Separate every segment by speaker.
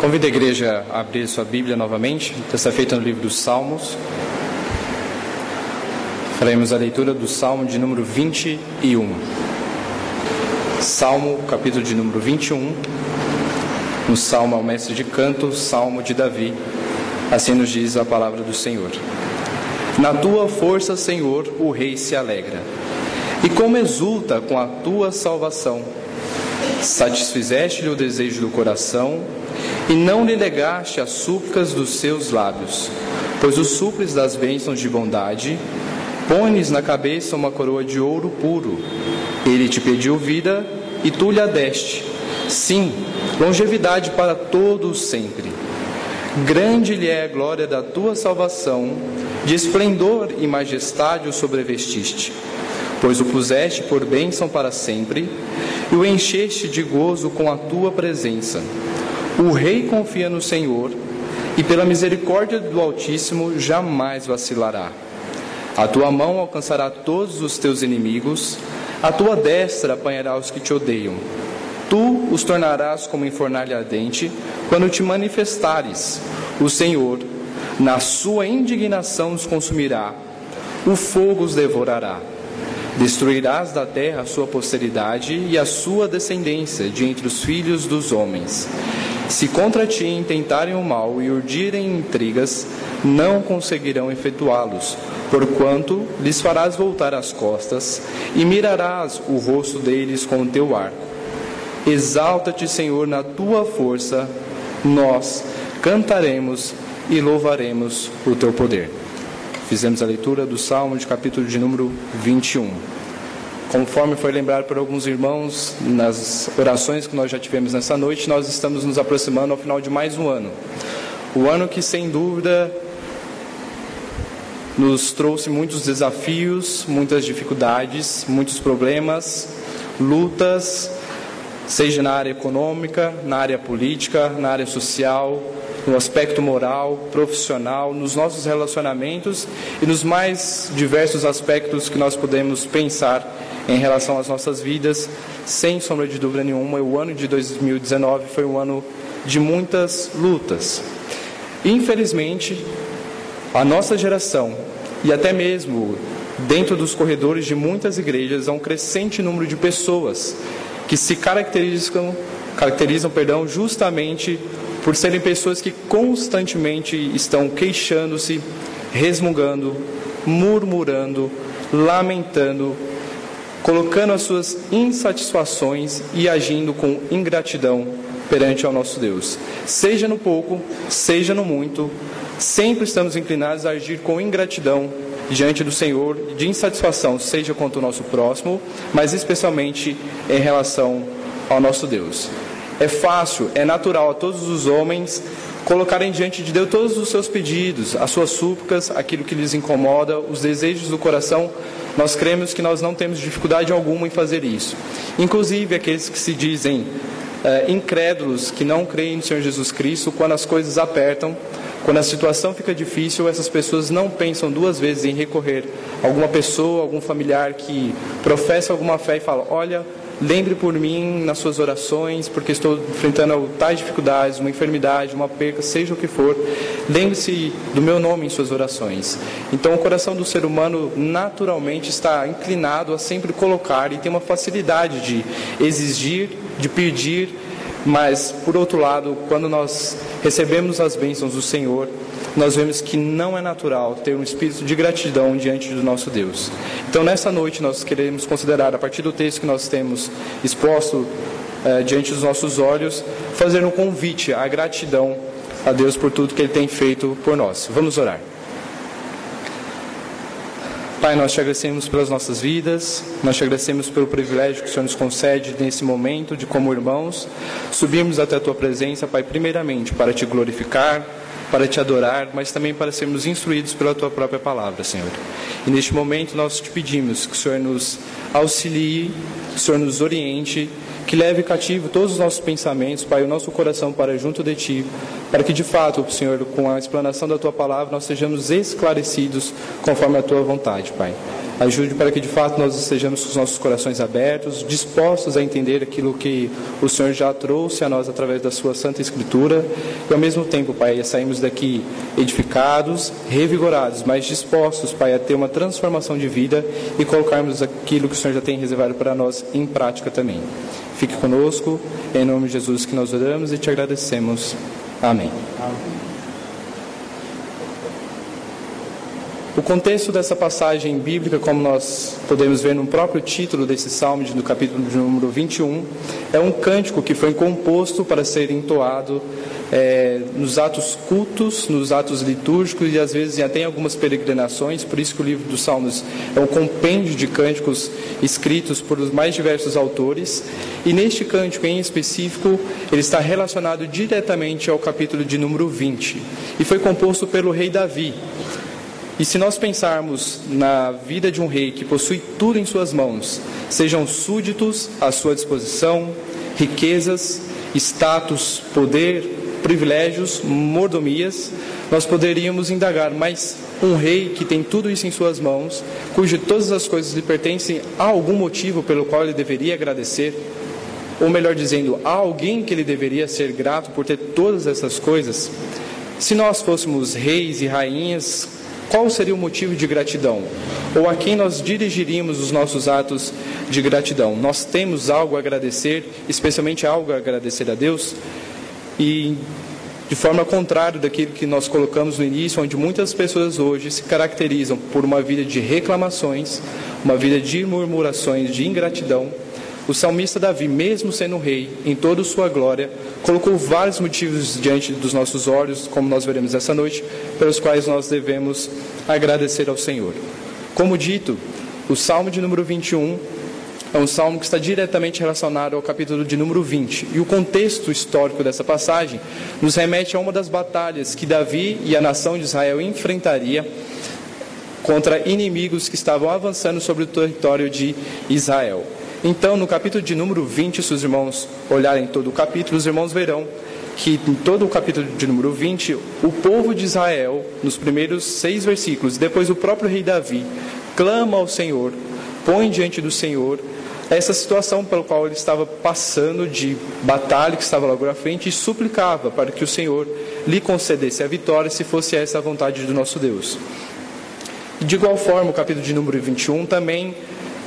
Speaker 1: Convido a igreja a abrir sua Bíblia novamente, dessa feita no livro dos Salmos. Faremos a leitura do Salmo de número 21. Salmo, capítulo de número 21. No Salmo ao mestre de canto, Salmo de Davi. Assim nos diz a palavra do Senhor. Na tua força, Senhor, o rei se alegra. E como exulta com a tua salvação. Satisfizeste-lhe o desejo do coração e não lhe negaste as súplicas dos seus lábios, pois os suples das bênçãos de bondade, pões na cabeça uma coroa de ouro puro. Ele te pediu vida e tu lhe a deste. Sim, longevidade para todos sempre. Grande lhe é a glória da tua salvação, de esplendor e majestade o sobrevestiste, pois o puseste por bênção para sempre e o encheste de gozo com a tua presença. O rei confia no Senhor e pela misericórdia do Altíssimo jamais vacilará. A tua mão alcançará todos os teus inimigos, a tua destra apanhará os que te odeiam. Tu os tornarás como em fornalha ardente, quando te manifestares. O Senhor, na sua indignação, os consumirá, o fogo os devorará. Destruirás da terra a sua posteridade e a sua descendência de entre os filhos dos homens. Se contra ti intentarem o mal e urdirem intrigas, não conseguirão efetuá-los, porquanto lhes farás voltar as costas e mirarás o rosto deles com o teu arco. Exalta-te, Senhor, na tua força, nós cantaremos e louvaremos o teu poder. Fizemos a leitura do Salmo de capítulo de número 21. Conforme foi lembrado por alguns irmãos nas orações que nós já tivemos nessa noite, nós estamos nos aproximando ao final de mais um ano. O ano que, sem dúvida, nos trouxe muitos desafios, muitas dificuldades, muitos problemas, lutas, seja na área econômica, na área política, na área social, no aspecto moral, profissional, nos nossos relacionamentos e nos mais diversos aspectos que nós podemos pensar em relação às nossas vidas. Sem sombra de dúvida nenhuma, o ano de 2019 foi um ano de muitas lutas. Infelizmente, a nossa geração e até mesmo dentro dos corredores de muitas igrejas há um crescente número de pessoas que se caracterizam, caracterizam, perdão, justamente por serem pessoas que constantemente estão queixando-se, resmungando, murmurando, lamentando, colocando as suas insatisfações e agindo com ingratidão perante ao nosso Deus. Seja no pouco, seja no muito, sempre estamos inclinados a agir com ingratidão diante do Senhor, de insatisfação, seja quanto ao nosso próximo, mas especialmente em relação ao nosso Deus. É fácil, é natural a todos os homens colocarem diante de Deus todos os seus pedidos, as suas súplicas, aquilo que lhes incomoda, os desejos do coração. Nós cremos que nós não temos dificuldade alguma em fazer isso. Inclusive aqueles que se dizem é, incrédulos, que não creem no Senhor Jesus Cristo, quando as coisas apertam, quando a situação fica difícil, essas pessoas não pensam duas vezes em recorrer a alguma pessoa, algum familiar que professa alguma fé e fala: Olha, Lembre por mim nas suas orações, porque estou enfrentando tais dificuldades, uma enfermidade, uma perca, seja o que for. Lembre-se do meu nome em suas orações. Então, o coração do ser humano naturalmente está inclinado a sempre colocar e tem uma facilidade de exigir, de pedir, mas, por outro lado, quando nós recebemos as bênçãos do Senhor, nós vemos que não é natural ter um espírito de gratidão diante do nosso Deus. Então, nessa noite, nós queremos considerar, a partir do texto que nós temos exposto eh, diante dos nossos olhos, fazer um convite à gratidão a Deus por tudo que Ele tem feito por nós. Vamos orar. Pai, nós te agradecemos pelas nossas vidas, nós te agradecemos pelo privilégio que o Senhor nos concede nesse momento de, como irmãos, subirmos até a tua presença, Pai, primeiramente para te glorificar, para te adorar, mas também para sermos instruídos pela tua própria palavra, Senhor. E neste momento nós te pedimos que o Senhor nos auxilie, que o Senhor nos oriente, que leve cativo todos os nossos pensamentos, Pai, o nosso coração para junto de Ti, para que de fato, Senhor, com a explanação da Tua palavra, nós sejamos esclarecidos conforme a Tua vontade, Pai. Ajude para que de fato nós estejamos com os nossos corações abertos, dispostos a entender aquilo que o Senhor já trouxe a nós através da Sua Santa Escritura e ao mesmo tempo, Pai, saímos daqui edificados, revigorados, mas dispostos, Pai, a ter uma transformação de vida e colocarmos aquilo que o Senhor já tem reservado para nós em prática também. Fique conosco, em nome de Jesus que nós oramos e te agradecemos. Amém. Amém. O contexto dessa passagem bíblica, como nós podemos ver no próprio título desse salmo, no capítulo de número 21, é um cântico que foi composto para ser entoado é, nos atos cultos, nos atos litúrgicos e às vezes até em algumas peregrinações, por isso que o livro dos Salmos é um compêndio de cânticos escritos por os mais diversos autores. E neste cântico em específico, ele está relacionado diretamente ao capítulo de número 20 e foi composto pelo rei Davi. E se nós pensarmos na vida de um rei que possui tudo em suas mãos, sejam súditos à sua disposição, riquezas, status, poder, privilégios, mordomias, nós poderíamos indagar, mas um rei que tem tudo isso em suas mãos, cujo todas as coisas lhe pertencem, há algum motivo pelo qual ele deveria agradecer? Ou melhor dizendo, há alguém que ele deveria ser grato por ter todas essas coisas? Se nós fôssemos reis e rainhas qual seria o motivo de gratidão? Ou a quem nós dirigiríamos os nossos atos de gratidão? Nós temos algo a agradecer, especialmente algo a agradecer a Deus? E de forma contrária daquilo que nós colocamos no início, onde muitas pessoas hoje se caracterizam por uma vida de reclamações, uma vida de murmurações, de ingratidão, o salmista Davi, mesmo sendo rei, em toda sua glória, colocou vários motivos diante dos nossos olhos, como nós veremos essa noite, pelos quais nós devemos agradecer ao Senhor. Como dito, o salmo de número 21 é um salmo que está diretamente relacionado ao capítulo de número 20. E o contexto histórico dessa passagem nos remete a uma das batalhas que Davi e a nação de Israel enfrentaria contra inimigos que estavam avançando sobre o território de Israel. Então, no capítulo de número 20, se os irmãos olharem todo o capítulo, os irmãos verão que em todo o capítulo de número 20, o povo de Israel, nos primeiros seis versículos, depois o próprio rei Davi, clama ao Senhor, põe diante do Senhor essa situação pela qual ele estava passando de batalha que estava logo à frente e suplicava para que o Senhor lhe concedesse a vitória se fosse essa a vontade do nosso Deus. De igual forma, o capítulo de número 21 também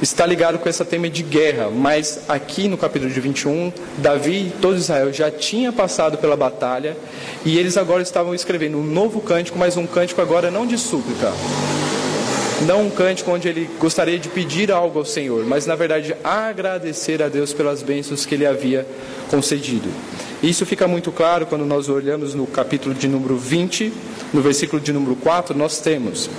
Speaker 1: está ligado com essa tema de guerra, mas aqui no capítulo de 21, Davi e todo Israel já tinha passado pela batalha e eles agora estavam escrevendo um novo cântico, mas um cântico agora não de súplica. Não um cântico onde ele gostaria de pedir algo ao Senhor, mas na verdade agradecer a Deus pelas bênçãos que ele havia concedido. Isso fica muito claro quando nós olhamos no capítulo de número 20, no versículo de número 4, nós temos: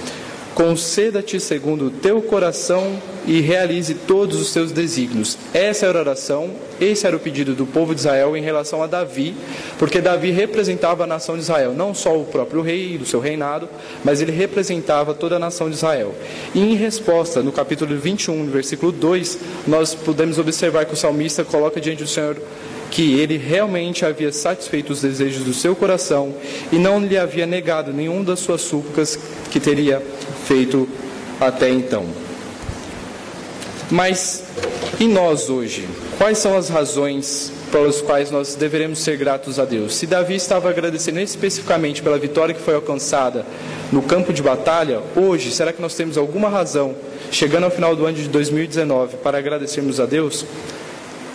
Speaker 1: conceda-te segundo o teu coração e realize todos os seus desígnios. Essa era a oração, esse era o pedido do povo de Israel em relação a Davi, porque Davi representava a nação de Israel, não só o próprio rei do seu reinado, mas ele representava toda a nação de Israel. E em resposta, no capítulo 21, no versículo 2, nós podemos observar que o salmista coloca diante do Senhor que ele realmente havia satisfeito os desejos do seu coração e não lhe havia negado nenhum das suas súplicas que teria feito até então. Mas e nós hoje? Quais são as razões pelas quais nós deveremos ser gratos a Deus? Se Davi estava agradecendo especificamente pela vitória que foi alcançada no campo de batalha, hoje, será que nós temos alguma razão, chegando ao final do ano de 2019, para agradecermos a Deus?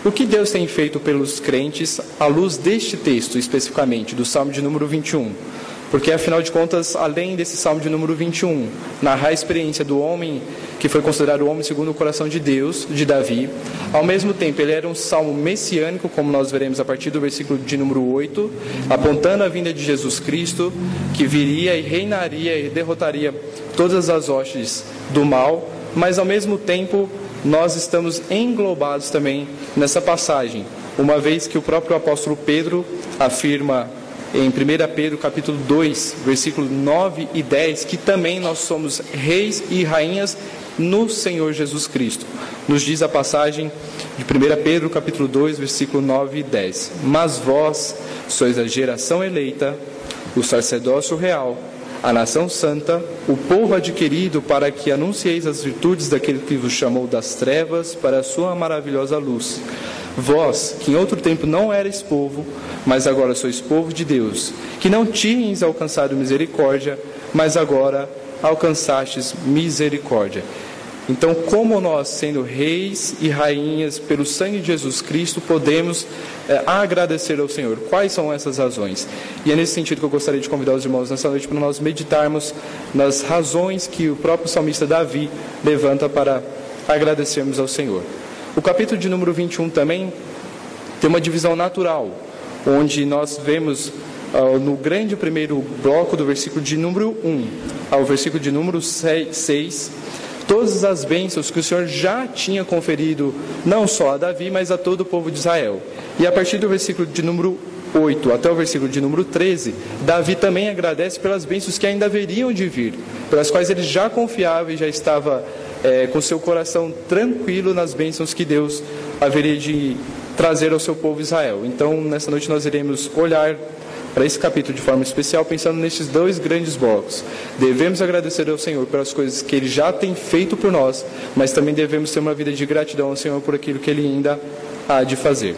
Speaker 1: O que Deus tem feito pelos crentes à luz deste texto, especificamente, do Salmo de número 21? Porque, afinal de contas, além desse Salmo de número 21, narrar a experiência do homem que foi considerado o homem segundo o coração de Deus, de Davi, ao mesmo tempo ele era um salmo messiânico, como nós veremos a partir do versículo de número 8, apontando a vinda de Jesus Cristo, que viria e reinaria e derrotaria todas as hostes do mal, mas ao mesmo tempo nós estamos englobados também nessa passagem, uma vez que o próprio apóstolo Pedro afirma em 1 Pedro capítulo 2, versículos 9 e 10, que também nós somos reis e rainhas no Senhor Jesus Cristo. Nos diz a passagem de 1 Pedro capítulo 2, versículo 9 e 10. Mas vós sois a geração eleita, o sacerdócio real, a nação santa, o povo adquirido para que anuncieis as virtudes daquele que vos chamou das trevas para a sua maravilhosa luz. Vós, que em outro tempo não erais povo, mas agora sois povo de Deus, que não tinhas alcançado misericórdia, mas agora alcançastes misericórdia. Então, como nós, sendo reis e rainhas pelo sangue de Jesus Cristo, podemos é, agradecer ao Senhor? Quais são essas razões? E é nesse sentido que eu gostaria de convidar os irmãos nessa noite para nós meditarmos nas razões que o próprio salmista Davi levanta para agradecermos ao Senhor. O capítulo de número 21 também tem uma divisão natural, onde nós vemos uh, no grande primeiro bloco do versículo de número 1 ao versículo de número 6 todas as bênçãos que o Senhor já tinha conferido, não só a Davi, mas a todo o povo de Israel. E a partir do versículo de número 8 até o versículo de número 13, Davi também agradece pelas bênçãos que ainda haveriam de vir, pelas quais ele já confiava e já estava é, com seu coração tranquilo nas bênçãos que Deus haveria de trazer ao seu povo Israel. Então, nessa noite nós iremos olhar para esse capítulo de forma especial, pensando nesses dois grandes blocos. Devemos agradecer ao Senhor pelas coisas que Ele já tem feito por nós, mas também devemos ter uma vida de gratidão ao Senhor por aquilo que Ele ainda há de fazer.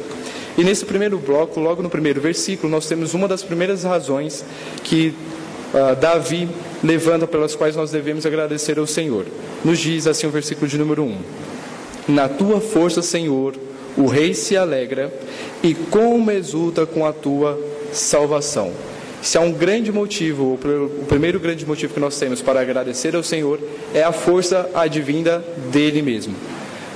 Speaker 1: E nesse primeiro bloco, logo no primeiro versículo, nós temos uma das primeiras razões que uh, Davi levanta pelas quais nós devemos agradecer ao Senhor. Nos diz assim o versículo de número 1: Na tua força, Senhor, o rei se alegra e como exulta com a tua salvação. Se há um grande motivo, o primeiro grande motivo que nós temos para agradecer ao Senhor é a força advinda dele mesmo.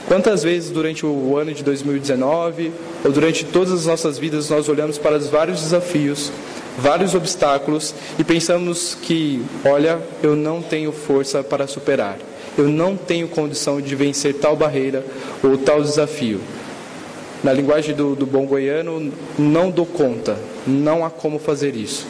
Speaker 1: Quantas vezes durante o ano de 2019 ou durante todas as nossas vidas nós olhamos para os vários desafios, vários obstáculos e pensamos que, olha, eu não tenho força para superar, eu não tenho condição de vencer tal barreira ou tal desafio. Na linguagem do, do bom goiano, não dou conta, não há como fazer isso.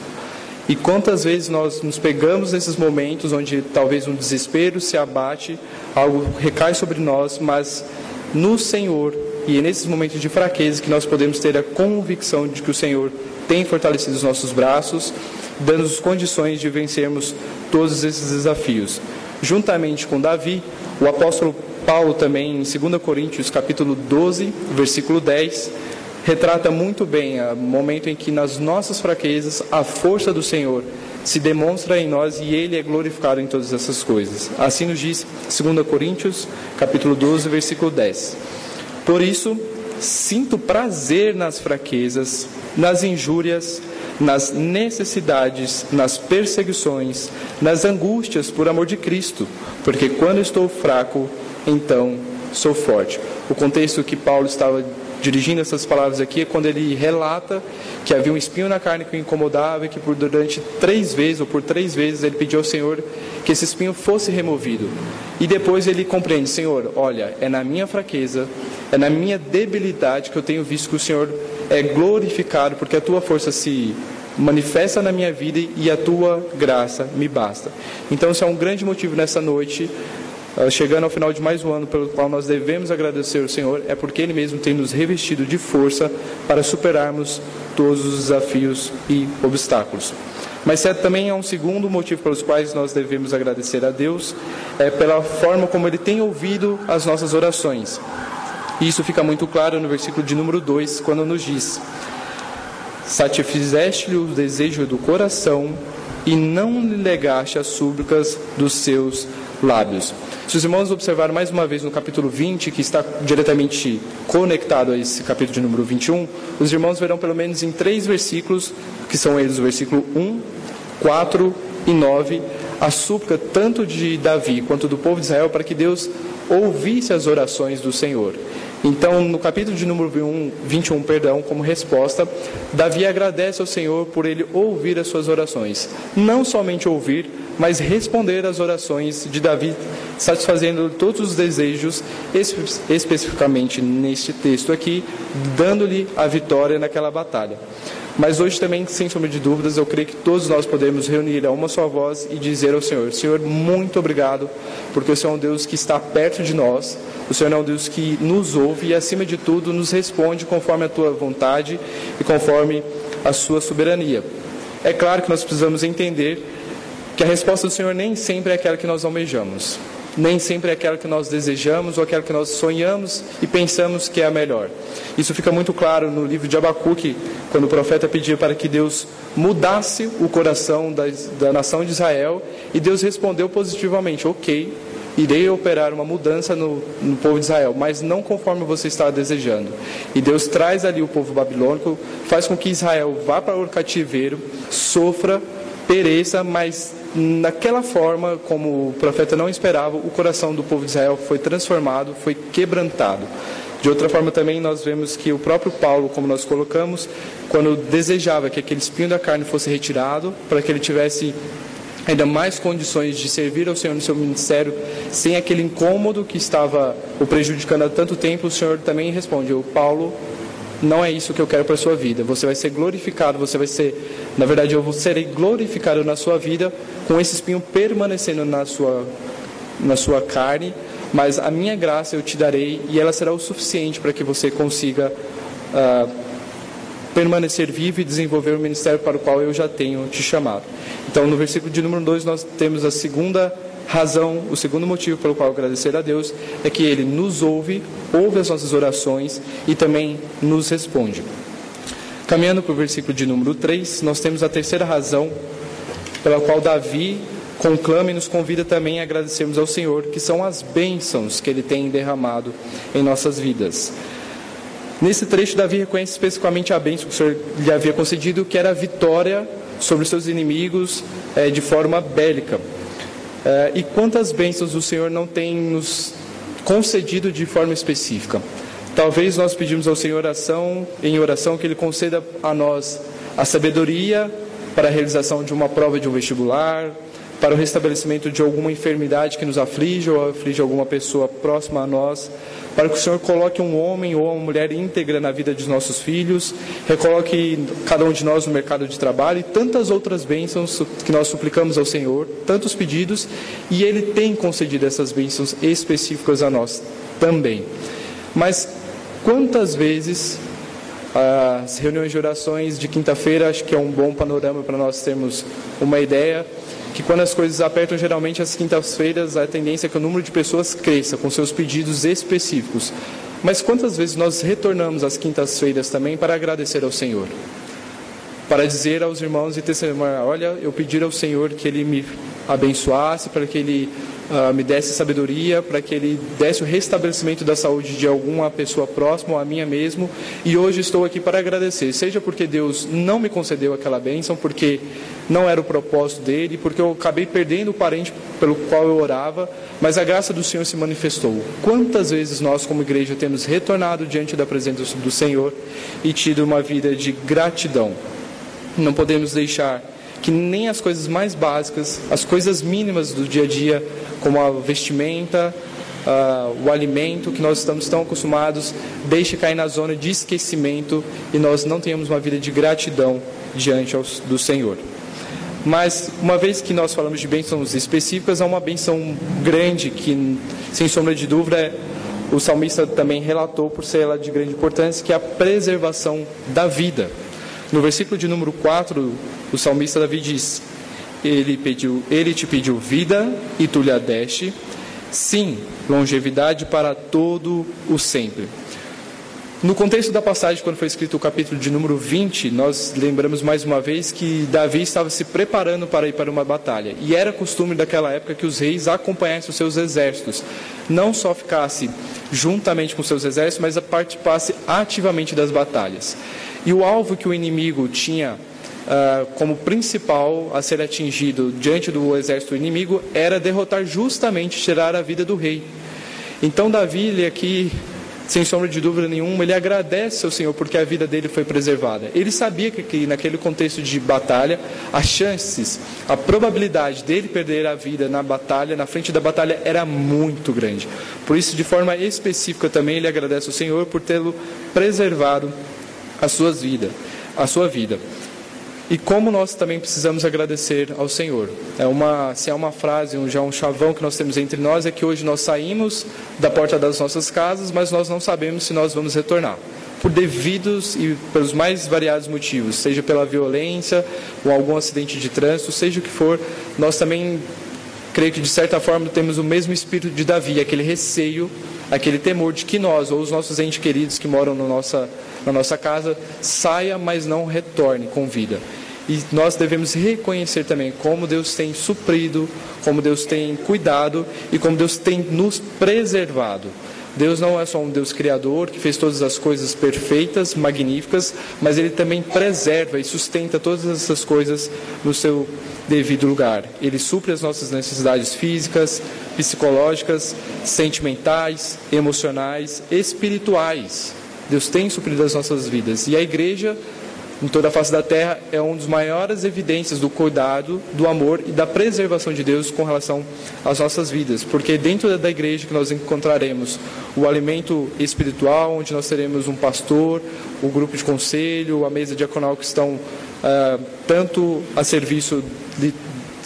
Speaker 1: E quantas vezes nós nos pegamos nesses momentos onde talvez um desespero se abate, algo recai sobre nós, mas no Senhor e é nesses momentos de fraqueza que nós podemos ter a convicção de que o Senhor tem fortalecido os nossos braços, dando-nos condições de vencermos todos esses desafios. Juntamente com Davi, o apóstolo Paulo também em 2 Coríntios capítulo 12, versículo 10, retrata muito bem o momento em que nas nossas fraquezas a força do Senhor se demonstra em nós e ele é glorificado em todas essas coisas. Assim nos diz 2 Coríntios, capítulo 12, versículo 10. Por isso, sinto prazer nas fraquezas, nas injúrias, nas necessidades, nas perseguições, nas angústias por amor de Cristo, porque quando estou fraco, então sou forte. O contexto que Paulo estava dirigindo essas palavras aqui é quando ele relata que havia um espinho na carne que o incomodava e que por durante três vezes ou por três vezes ele pediu ao Senhor que esse espinho fosse removido. E depois ele compreende, Senhor, olha, é na minha fraqueza, é na minha debilidade que eu tenho visto que o Senhor é glorificado, porque a tua força se manifesta na minha vida e a tua graça me basta. Então, isso é um grande motivo nessa noite ah, chegando ao final de mais um ano pelo qual nós devemos agradecer ao Senhor, é porque Ele mesmo tem nos revestido de força para superarmos todos os desafios e obstáculos. Mas também há um segundo motivo pelos quais nós devemos agradecer a Deus, é pela forma como Ele tem ouvido as nossas orações. E isso fica muito claro no versículo de número 2, quando nos diz: Satisfizeste-lhe o desejo do coração e não lhe negaste as súplicas dos seus lábios. Se os irmãos observarem mais uma vez no capítulo 20, que está diretamente conectado a esse capítulo de número 21, os irmãos verão pelo menos em três versículos, que são eles o versículo 1, 4 e 9, a súplica tanto de Davi quanto do povo de Israel para que Deus ouvisse as orações do Senhor. Então, no capítulo de número 21, perdão, como resposta, Davi agradece ao Senhor por ele ouvir as suas orações. Não somente ouvir, mas responder às orações de Davi, satisfazendo todos os desejos, especificamente neste texto aqui, dando-lhe a vitória naquela batalha. Mas hoje também, sem sombra de dúvidas, eu creio que todos nós podemos reunir a uma só voz e dizer ao Senhor: Senhor, muito obrigado, porque o Senhor é um Deus que está perto de nós, o Senhor é um Deus que nos ouve e, acima de tudo, nos responde conforme a tua vontade e conforme a sua soberania. É claro que nós precisamos entender que a resposta do Senhor nem sempre é aquela que nós almejamos nem sempre é aquela que nós desejamos ou aquela que nós sonhamos e pensamos que é a melhor. Isso fica muito claro no livro de Abacuque, quando o profeta pediu para que Deus mudasse o coração da, da nação de Israel e Deus respondeu positivamente: Ok, irei operar uma mudança no, no, povo de Israel, mas não conforme você está desejando. E Deus traz ali o povo babilônico, faz com que Israel vá para o cativeiro, sofra, pereça, mas naquela forma, como o profeta não esperava, o coração do povo de Israel foi transformado, foi quebrantado. De outra forma, também nós vemos que o próprio Paulo, como nós colocamos, quando desejava que aquele espinho da carne fosse retirado, para que ele tivesse ainda mais condições de servir ao Senhor no seu ministério, sem aquele incômodo que estava o prejudicando há tanto tempo, o Senhor também responde: Paulo não é isso que eu quero para a sua vida. Você vai ser glorificado, você vai ser, na verdade, eu serei glorificado na sua vida com esse espinho permanecendo na sua, na sua carne, mas a minha graça eu te darei e ela será o suficiente para que você consiga uh, permanecer vivo e desenvolver o ministério para o qual eu já tenho te chamado. Então, no versículo de número 2, nós temos a segunda razão, o segundo motivo pelo qual agradecer a Deus é que Ele nos ouve, ouve as nossas orações e também nos responde. Caminhando para o versículo de número 3, nós temos a terceira razão pela qual Davi conclama e nos convida também a agradecermos ao Senhor, que são as bênçãos que Ele tem derramado em nossas vidas. Nesse trecho, Davi reconhece especificamente a bênção que o Senhor lhe havia concedido, que era a vitória sobre os seus inimigos é, de forma bélica. Uh, e quantas bênçãos o Senhor não tem nos concedido de forma específica? Talvez nós pedimos ao Senhor oração, em oração que Ele conceda a nós a sabedoria para a realização de uma prova de um vestibular, para o restabelecimento de alguma enfermidade que nos aflige ou aflige alguma pessoa próxima a nós, para que o Senhor coloque um homem ou uma mulher íntegra na vida dos nossos filhos, recoloque cada um de nós no mercado de trabalho e tantas outras bênçãos que nós suplicamos ao Senhor, tantos pedidos, e Ele tem concedido essas bênçãos específicas a nós também. Mas quantas vezes as reuniões de orações de quinta-feira, acho que é um bom panorama para nós termos uma ideia, que quando as coisas apertam, geralmente às quintas-feiras, a tendência é que o número de pessoas cresça com seus pedidos específicos. Mas quantas vezes nós retornamos às quintas-feiras também para agradecer ao Senhor? Para dizer aos irmãos e testemunhar: olha, eu pedi ao Senhor que Ele me abençoasse, para que Ele uh, me desse sabedoria, para que Ele desse o restabelecimento da saúde de alguma pessoa próxima ou a minha mesmo. E hoje estou aqui para agradecer, seja porque Deus não me concedeu aquela bênção, porque não era o propósito dele, porque eu acabei perdendo o parente pelo qual eu orava, mas a graça do Senhor se manifestou. Quantas vezes nós, como igreja, temos retornado diante da presença do Senhor e tido uma vida de gratidão? Não podemos deixar que nem as coisas mais básicas, as coisas mínimas do dia a dia, como a vestimenta, uh, o alimento que nós estamos tão acostumados, deixe cair na zona de esquecimento e nós não tenhamos uma vida de gratidão diante aos, do Senhor. Mas, uma vez que nós falamos de bênçãos específicas, há uma bênção grande que, sem sombra de dúvida, o salmista também relatou por ser ela de grande importância, que é a preservação da vida. No versículo de número 4, o salmista Davi diz: Ele pediu, ele te pediu vida e tu lhe a deste. Sim, longevidade para todo o sempre. No contexto da passagem, quando foi escrito o capítulo de número 20, nós lembramos mais uma vez que Davi estava se preparando para ir para uma batalha. E era costume daquela época que os reis acompanhassem os seus exércitos. Não só ficasse juntamente com seus exércitos, mas participasse ativamente das batalhas. E o alvo que o inimigo tinha uh, como principal a ser atingido diante do exército inimigo era derrotar justamente, tirar a vida do rei. Então Davi, ele aqui, sem sombra de dúvida nenhuma, ele agradece ao Senhor porque a vida dele foi preservada. Ele sabia que, que naquele contexto de batalha, as chances, a probabilidade dele perder a vida na batalha, na frente da batalha, era muito grande. Por isso, de forma específica também, ele agradece ao Senhor por tê-lo preservado as suas vidas. a sua vida. E como nós também precisamos agradecer ao Senhor. É uma, se é uma frase, um, já um chavão que nós temos entre nós, é que hoje nós saímos da porta das nossas casas, mas nós não sabemos se nós vamos retornar. Por devidos e pelos mais variados motivos, seja pela violência ou algum acidente de trânsito, seja o que for, nós também creio que de certa forma temos o mesmo espírito de Davi, aquele receio, aquele temor de que nós ou os nossos entes queridos que moram no nossa, na nossa casa saia, mas não retorne com vida. E nós devemos reconhecer também como Deus tem suprido, como Deus tem cuidado e como Deus tem nos preservado. Deus não é só um Deus criador que fez todas as coisas perfeitas, magníficas, mas Ele também preserva e sustenta todas essas coisas no seu devido lugar. Ele supre as nossas necessidades físicas, psicológicas, sentimentais, emocionais, espirituais. Deus tem suprido as nossas vidas. E a igreja em toda a face da terra é uma das maiores evidências do cuidado, do amor e da preservação de Deus com relação às nossas vidas, porque dentro da igreja que nós encontraremos o alimento espiritual, onde nós teremos um pastor, o grupo de conselho, a mesa diaconal que estão uh, tanto a serviço de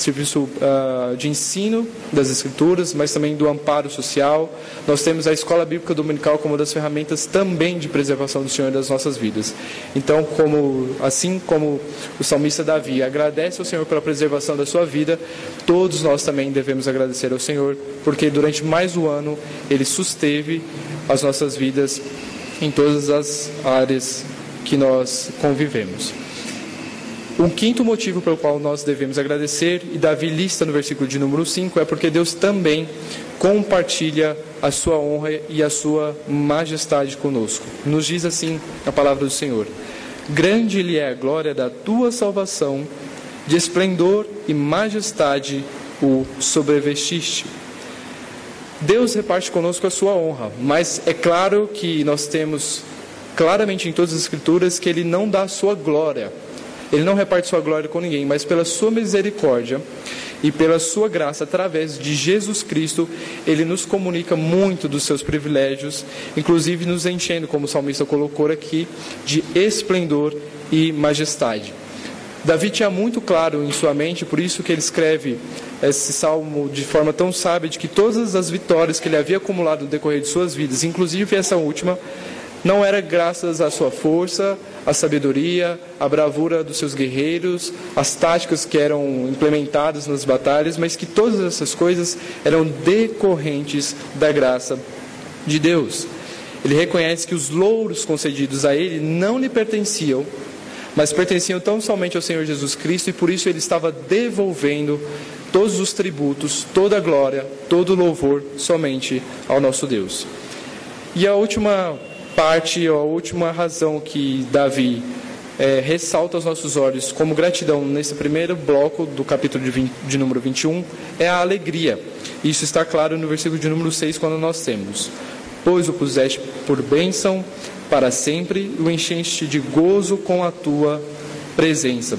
Speaker 1: serviço uh, de ensino das Escrituras, mas também do amparo social. Nós temos a Escola Bíblica Dominical como uma das ferramentas também de preservação do Senhor das nossas vidas. Então, como, assim como o salmista Davi agradece ao Senhor pela preservação da sua vida, todos nós também devemos agradecer ao Senhor, porque durante mais um ano Ele susteve as nossas vidas em todas as áreas que nós convivemos. Um quinto motivo pelo qual nós devemos agradecer, e Davi lista no versículo de número 5, é porque Deus também compartilha a sua honra e a sua majestade conosco. Nos diz assim a palavra do Senhor: Grande lhe é a glória da tua salvação, de esplendor e majestade o sobrevestiste. Deus reparte conosco a sua honra, mas é claro que nós temos claramente em todas as Escrituras que Ele não dá a sua glória ele não reparte sua glória com ninguém, mas pela sua misericórdia e pela sua graça, através de Jesus Cristo, ele nos comunica muito dos seus privilégios, inclusive nos enchendo, como o salmista colocou aqui, de esplendor e majestade. Davi tinha muito claro em sua mente, por isso que ele escreve esse salmo de forma tão sábia, de que todas as vitórias que ele havia acumulado no decorrer de suas vidas, inclusive essa última, não era graças à sua força, à sabedoria, à bravura dos seus guerreiros, às táticas que eram implementadas nas batalhas, mas que todas essas coisas eram decorrentes da graça de Deus. Ele reconhece que os louros concedidos a ele não lhe pertenciam, mas pertenciam tão somente ao Senhor Jesus Cristo e por isso ele estava devolvendo todos os tributos, toda a glória, todo o louvor somente ao nosso Deus. E a última parte, a última razão que Davi é, ressalta aos nossos olhos como gratidão nesse primeiro bloco do capítulo de, 20, de número 21 é a alegria. Isso está claro no versículo de número 6, quando nós temos: Pois o puseste por bênção para sempre, o encheste de gozo com a tua presença.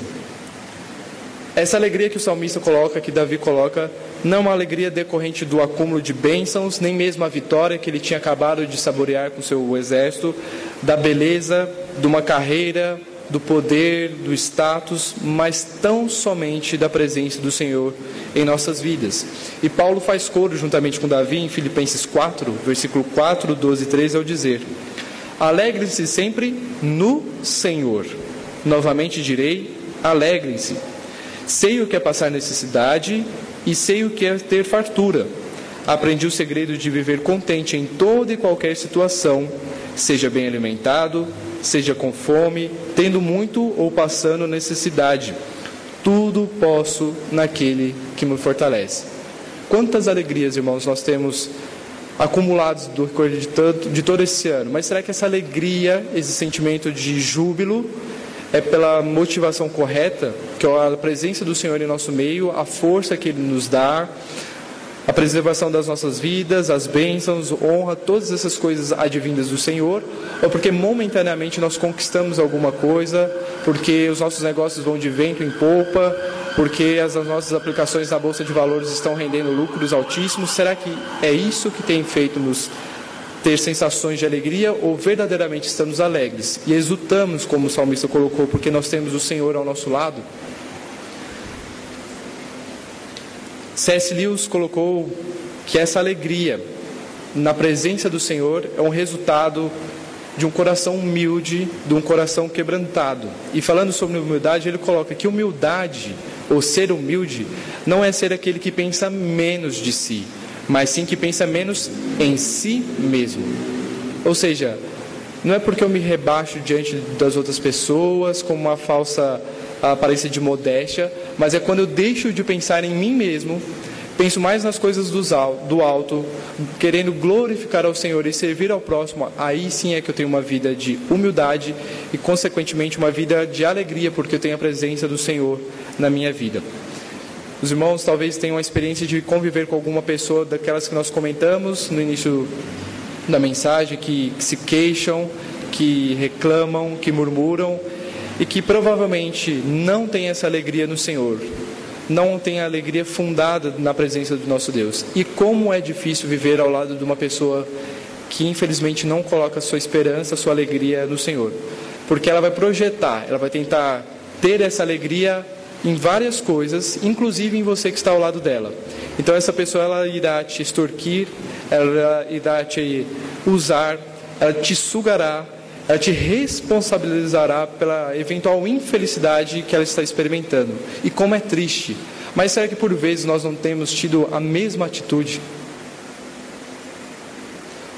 Speaker 1: Essa alegria que o salmista coloca, que Davi coloca, não é uma alegria decorrente do acúmulo de bênçãos, nem mesmo a vitória que ele tinha acabado de saborear com seu exército, da beleza, de uma carreira, do poder, do status, mas tão somente da presença do Senhor em nossas vidas. E Paulo faz coro juntamente com Davi em Filipenses 4, versículo 4, 12 e 13, ao dizer: Alegrem-se sempre no Senhor. Novamente direi: alegrem-se. Sei o que é passar necessidade e sei o que é ter fartura. Aprendi o segredo de viver contente em toda e qualquer situação, seja bem alimentado, seja com fome, tendo muito ou passando necessidade. Tudo posso naquele que me fortalece. Quantas alegrias, irmãos, nós temos acumulados do decorrer de, de todo esse ano, mas será que essa alegria, esse sentimento de júbilo, é pela motivação correta, que é a presença do Senhor em nosso meio, a força que Ele nos dá, a preservação das nossas vidas, as bênçãos, honra, todas essas coisas advindas do Senhor, ou porque momentaneamente nós conquistamos alguma coisa, porque os nossos negócios vão de vento em polpa, porque as nossas aplicações na bolsa de valores estão rendendo lucros altíssimos. Será que é isso que tem feito nos ter sensações de alegria ou verdadeiramente estamos alegres e exultamos, como o salmista colocou, porque nós temos o Senhor ao nosso lado? C.S. Lewis colocou que essa alegria na presença do Senhor é um resultado de um coração humilde, de um coração quebrantado. E falando sobre humildade, ele coloca que humildade, ou ser humilde, não é ser aquele que pensa menos de si, mas sim que pensa menos em si mesmo. Ou seja, não é porque eu me rebaixo diante das outras pessoas com uma falsa aparência de modéstia, mas é quando eu deixo de pensar em mim mesmo, penso mais nas coisas do alto, querendo glorificar ao Senhor e servir ao próximo, aí sim é que eu tenho uma vida de humildade e, consequentemente, uma vida de alegria, porque eu tenho a presença do Senhor na minha vida. Os irmãos talvez tenham a experiência de conviver com alguma pessoa daquelas que nós comentamos no início da mensagem, que, que se queixam, que reclamam, que murmuram e que provavelmente não tem essa alegria no Senhor, não tem a alegria fundada na presença do nosso Deus. E como é difícil viver ao lado de uma pessoa que infelizmente não coloca sua esperança, sua alegria no Senhor, porque ela vai projetar, ela vai tentar ter essa alegria em várias coisas, inclusive em você que está ao lado dela. Então essa pessoa ela irá te extorquir, ela irá te usar, ela te sugará, ela te responsabilizará pela eventual infelicidade que ela está experimentando. E como é triste. Mas será que por vezes nós não temos tido a mesma atitude?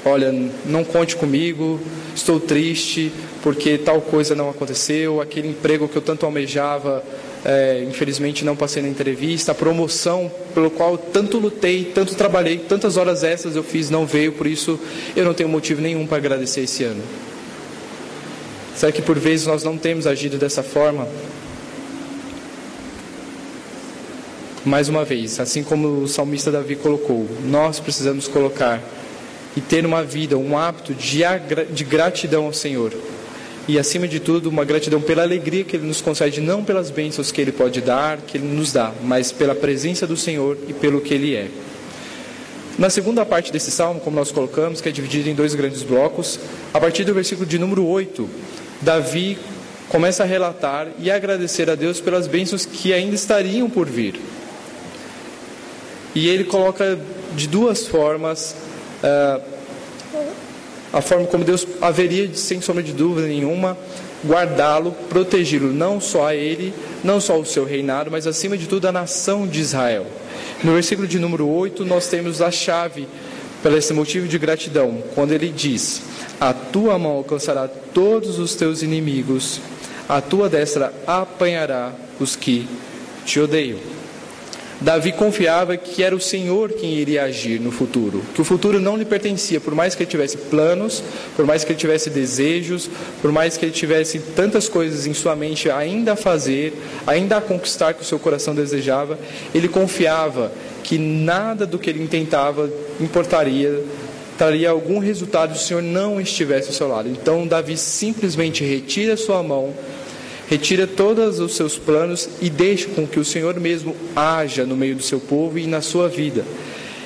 Speaker 1: Olha, não conte comigo, estou triste porque tal coisa não aconteceu, aquele emprego que eu tanto almejava é, infelizmente não passei na entrevista, a promoção pelo qual tanto lutei, tanto trabalhei, tantas horas extras eu fiz não veio, por isso eu não tenho motivo nenhum para agradecer esse ano. Será que por vezes nós não temos agido dessa forma? Mais uma vez, assim como o salmista Davi colocou, nós precisamos colocar e ter uma vida, um hábito de, de gratidão ao Senhor e, acima de tudo, uma gratidão pela alegria que Ele nos concede, não pelas bênçãos que Ele pode dar, que Ele nos dá, mas pela presença do Senhor e pelo que Ele é. Na segunda parte desse salmo, como nós colocamos, que é dividido em dois grandes blocos, a partir do versículo de número 8, Davi começa a relatar e agradecer a Deus pelas bênçãos que ainda estariam por vir. E ele coloca de duas formas. Uh, a forma como Deus haveria, sem sombra de dúvida nenhuma, guardá-lo, protegê-lo, não só a ele, não só o seu reinado, mas acima de tudo a nação de Israel. No versículo de número 8, nós temos a chave para esse motivo de gratidão, quando ele diz: A tua mão alcançará todos os teus inimigos, a tua destra apanhará os que te odeiam. Davi confiava que era o Senhor quem iria agir no futuro, que o futuro não lhe pertencia, por mais que ele tivesse planos, por mais que ele tivesse desejos, por mais que ele tivesse tantas coisas em sua mente ainda a fazer, ainda a conquistar que o seu coração desejava, ele confiava que nada do que ele intentava importaria, traria algum resultado se o Senhor não estivesse ao seu lado. Então Davi simplesmente retira sua mão Retira todos os seus planos e deixe com que o Senhor mesmo haja no meio do seu povo e na sua vida.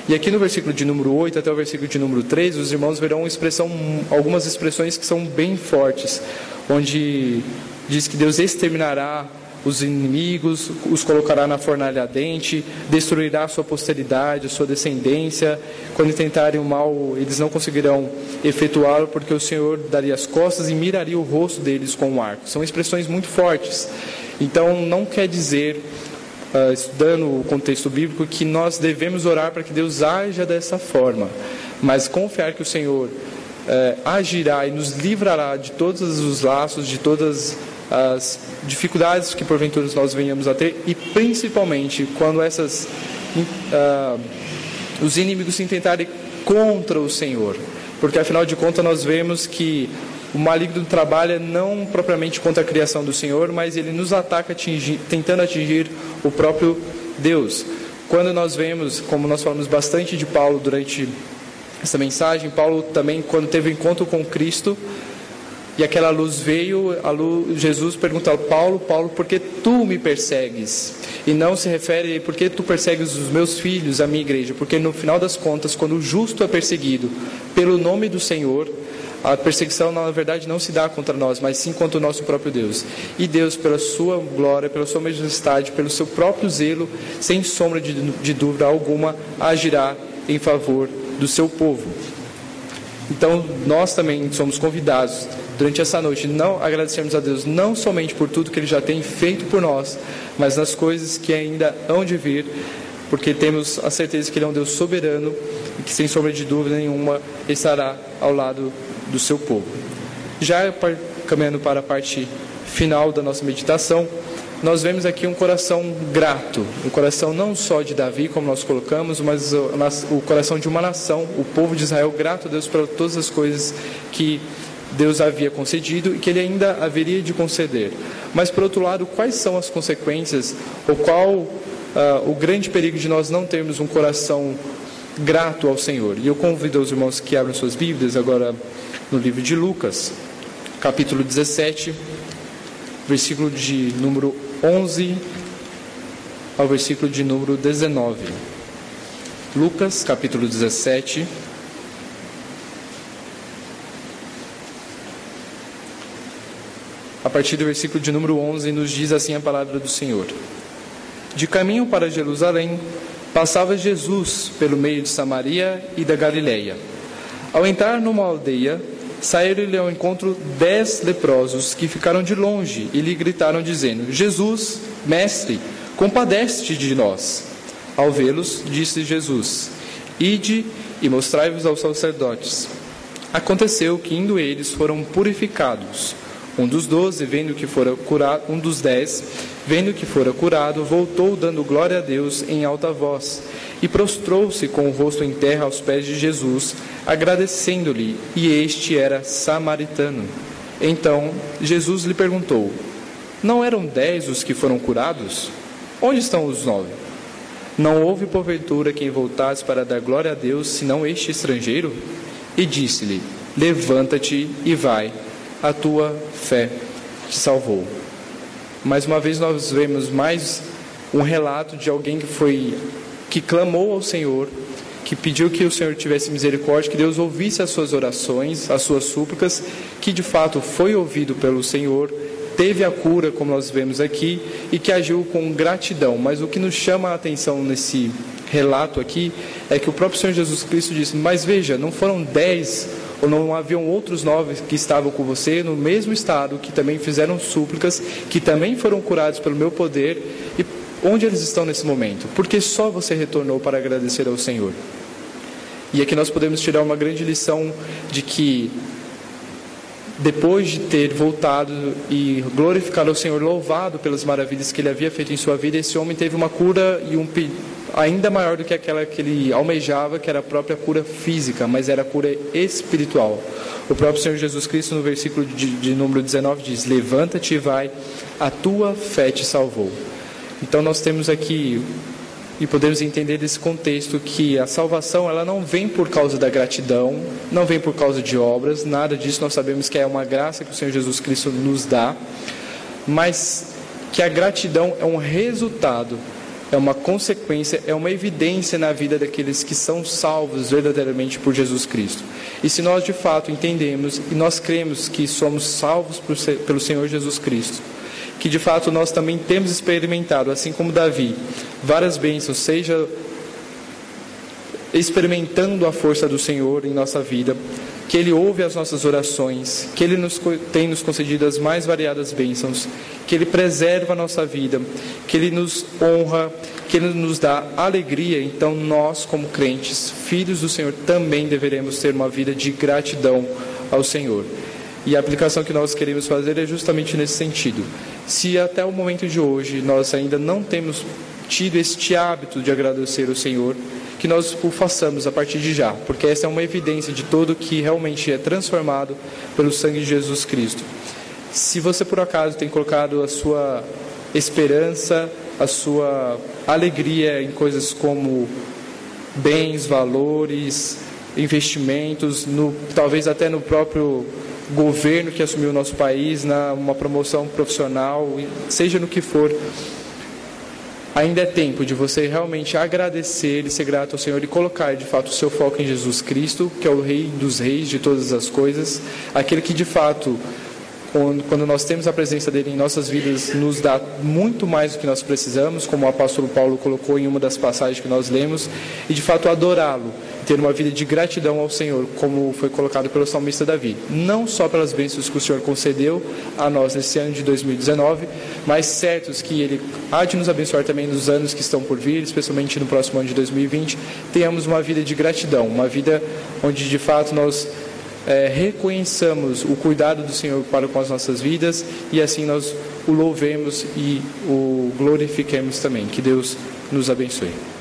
Speaker 1: E aqui no versículo de número 8 até o versículo de número 3, os irmãos verão expressão, algumas expressões que são bem fortes, onde diz que Deus exterminará os inimigos, os colocará na fornalha ardente, destruirá a sua posteridade, a sua descendência. Quando tentarem o mal, eles não conseguirão efetuá-lo, porque o Senhor daria as costas e miraria o rosto deles com o arco. São expressões muito fortes. Então, não quer dizer, uh, estudando o contexto bíblico, que nós devemos orar para que Deus haja dessa forma, mas confiar que o Senhor uh, agirá e nos livrará de todos os laços, de todas as dificuldades que porventura nós venhamos a ter e principalmente quando essas uh, os inimigos se intentarem contra o Senhor, porque afinal de contas nós vemos que o maligno trabalha não propriamente contra a criação do Senhor, mas ele nos ataca atingir, tentando atingir o próprio Deus. Quando nós vemos, como nós falamos bastante de Paulo durante essa mensagem, Paulo também, quando teve encontro com Cristo, E aquela luz veio, luz, Jesus pergunta ao Paulo, Paulo, por que tu me persegues? E não se refere, por que tu persegues os meus filhos, a minha igreja? Porque no final das contas, quando o justo é perseguido pelo nome do Senhor, a perseguição, na verdade, não se dá contra nós, mas sim contra o nosso próprio Deus. E Deus, pela sua glória, pela sua majestade, pelo seu próprio zelo, sem sombra de, de dúvida alguma, agirá em favor do seu povo. Então, nós também somos convidados durante essa noite não agradecermos a Deus não somente por tudo que Ele já tem feito por nós, mas nas coisas que ainda hão de vir, porque temos a certeza que Ele é um Deus soberano e que, sem sombra de dúvida nenhuma, estará ao lado do seu povo. Já caminhando para a parte final da nossa meditação, nós vemos aqui um coração grato, um coração não só de Davi, como nós colocamos, mas o coração de uma nação, o povo de Israel, grato a Deus por todas as coisas que Deus havia concedido e que ele ainda haveria de conceder. Mas, por outro lado, quais são as consequências, ou qual uh, o grande perigo de nós não termos um coração grato ao Senhor? E eu convido os irmãos que abram suas Bíblias agora no livro de Lucas, capítulo 17, versículo de número 11 ao versículo de número 19. Lucas, capítulo 17 a partir do versículo de número 11, nos diz assim a palavra do Senhor: De caminho para Jerusalém, passava Jesus pelo meio de Samaria e da Galileia. Ao entrar numa aldeia, saíram-lhe ao encontro dez leprosos que ficaram de longe e lhe gritaram, dizendo: Jesus, mestre, compadece-te de nós. Ao vê-los, disse Jesus: Ide e mostrai-vos aos sacerdotes. Aconteceu que, indo eles, foram purificados. Um dos doze, vendo que fora curado, um dos dez, vendo que fora curado, voltou dando glória a Deus em alta voz e prostrou-se com o rosto em terra aos pés de Jesus, agradecendo-lhe, e este era samaritano. Então Jesus lhe perguntou: Não eram dez os que foram curados? Onde estão os nove? Não houve porventura quem voltasse para dar glória a Deus, senão este estrangeiro? E disse-lhe: Levanta-te e vai a tua fé te salvou. Mais uma vez nós vemos mais um relato de alguém que foi que clamou ao Senhor, que pediu que o Senhor tivesse misericórdia, que Deus ouvisse as suas orações, as suas súplicas, que de fato foi ouvido pelo Senhor, teve a cura, como nós vemos aqui, e que agiu com gratidão. Mas o que nos chama a atenção nesse relato aqui é que o próprio Senhor Jesus Cristo disse: Mas veja, não foram dez não haviam outros nove que estavam com você no mesmo estado, que também fizeram súplicas, que também foram curados pelo meu poder, e onde eles estão nesse momento? Porque só você retornou para agradecer ao Senhor. E aqui nós podemos tirar uma grande lição de que depois de ter voltado e glorificado ao Senhor, louvado pelas maravilhas que ele havia feito em sua vida, esse homem teve uma cura e um ainda maior do que aquela que ele almejava, que era a própria cura física, mas era a cura espiritual. O próprio Senhor Jesus Cristo, no versículo de, de número 19, diz: Levanta-te e vai, a tua fé te salvou. Então nós temos aqui e podemos entender desse contexto que a salvação ela não vem por causa da gratidão, não vem por causa de obras, nada disso nós sabemos que é uma graça que o Senhor Jesus Cristo nos dá, mas que a gratidão é um resultado é uma consequência, é uma evidência na vida daqueles que são salvos verdadeiramente por Jesus Cristo. E se nós de fato entendemos e nós cremos que somos salvos pelo Senhor Jesus Cristo, que de fato nós também temos experimentado, assim como Davi, várias bênçãos, seja experimentando a força do Senhor em nossa vida, que Ele ouve as nossas orações, que Ele nos, tem nos concedido as mais variadas bênçãos, que Ele preserva a nossa vida, que Ele nos honra, que Ele nos dá alegria. Então, nós, como crentes, filhos do Senhor, também deveremos ter uma vida de gratidão ao Senhor. E a aplicação que nós queremos fazer é justamente nesse sentido. Se até o momento de hoje nós ainda não temos tido este hábito de agradecer ao Senhor, que nós o façamos a partir de já, porque essa é uma evidência de todo que realmente é transformado pelo sangue de Jesus Cristo. Se você por acaso tem colocado a sua esperança, a sua alegria em coisas como bens, valores, investimentos, no, talvez até no próprio governo que assumiu o nosso país, na uma promoção profissional, seja no que for. Ainda é tempo de você realmente agradecer e ser grato ao Senhor e colocar de fato o seu foco em Jesus Cristo, que é o Rei dos Reis de todas as coisas, aquele que de fato quando nós temos a presença dele em nossas vidas, nos dá muito mais do que nós precisamos, como o apóstolo Paulo colocou em uma das passagens que nós lemos, e de fato adorá-lo, ter uma vida de gratidão ao Senhor, como foi colocado pelo salmista Davi. Não só pelas bênçãos que o Senhor concedeu a nós nesse ano de 2019, mas certos que Ele há de nos abençoar também nos anos que estão por vir, especialmente no próximo ano de 2020, tenhamos uma vida de gratidão, uma vida onde de fato nós é, reconheçamos o cuidado do Senhor para com as nossas vidas e assim nós o louvemos e o glorifiquemos também. Que Deus nos abençoe.